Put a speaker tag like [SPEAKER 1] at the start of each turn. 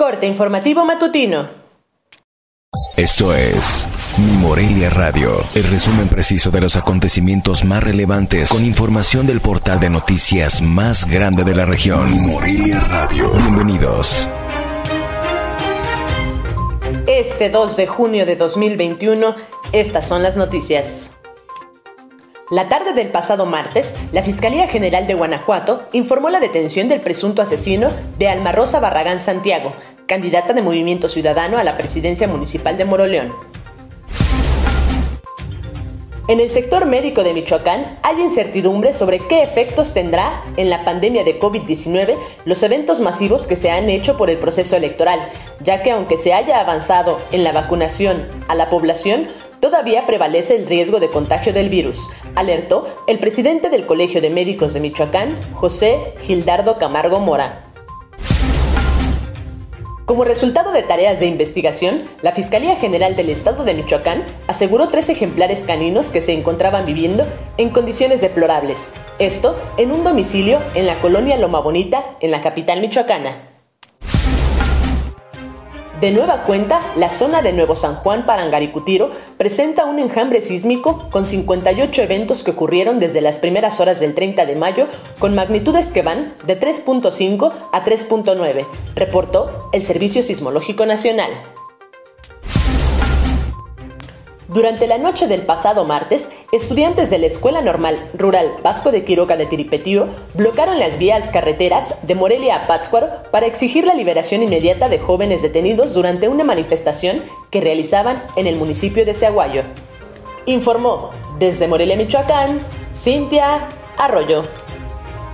[SPEAKER 1] Corte informativo matutino.
[SPEAKER 2] Esto es Mi Morelia Radio, el resumen preciso de los acontecimientos más relevantes con información del portal de noticias más grande de la región. Mi Morelia Radio. Bienvenidos.
[SPEAKER 1] Este 2 de junio de 2021, estas son las noticias. La tarde del pasado martes, la Fiscalía General de Guanajuato informó la detención del presunto asesino de Alma Rosa Barragán Santiago, candidata de Movimiento Ciudadano a la presidencia municipal de Moroleón. En el sector médico de Michoacán hay incertidumbre sobre qué efectos tendrá en la pandemia de COVID-19 los eventos masivos que se han hecho por el proceso electoral, ya que aunque se haya avanzado en la vacunación a la población, todavía prevalece el riesgo de contagio del virus, alertó el presidente del Colegio de Médicos de Michoacán, José Gildardo Camargo Mora. Como resultado de tareas de investigación, la Fiscalía General del Estado de Michoacán aseguró tres ejemplares caninos que se encontraban viviendo en condiciones deplorables, esto en un domicilio en la colonia Loma Bonita, en la capital michoacana. De nueva cuenta, la zona de Nuevo San Juan Parangaricutiro presenta un enjambre sísmico con 58 eventos que ocurrieron desde las primeras horas del 30 de mayo con magnitudes que van de 3.5 a 3.9, reportó el Servicio Sismológico Nacional. Durante la noche del pasado martes, estudiantes de la Escuela Normal Rural Vasco de Quiroga de Tiripetío bloquearon las vías carreteras de Morelia a Pátzcuaro para exigir la liberación inmediata de jóvenes detenidos durante una manifestación que realizaban en el municipio de Seaguayo. Informó desde Morelia, Michoacán, Cintia Arroyo.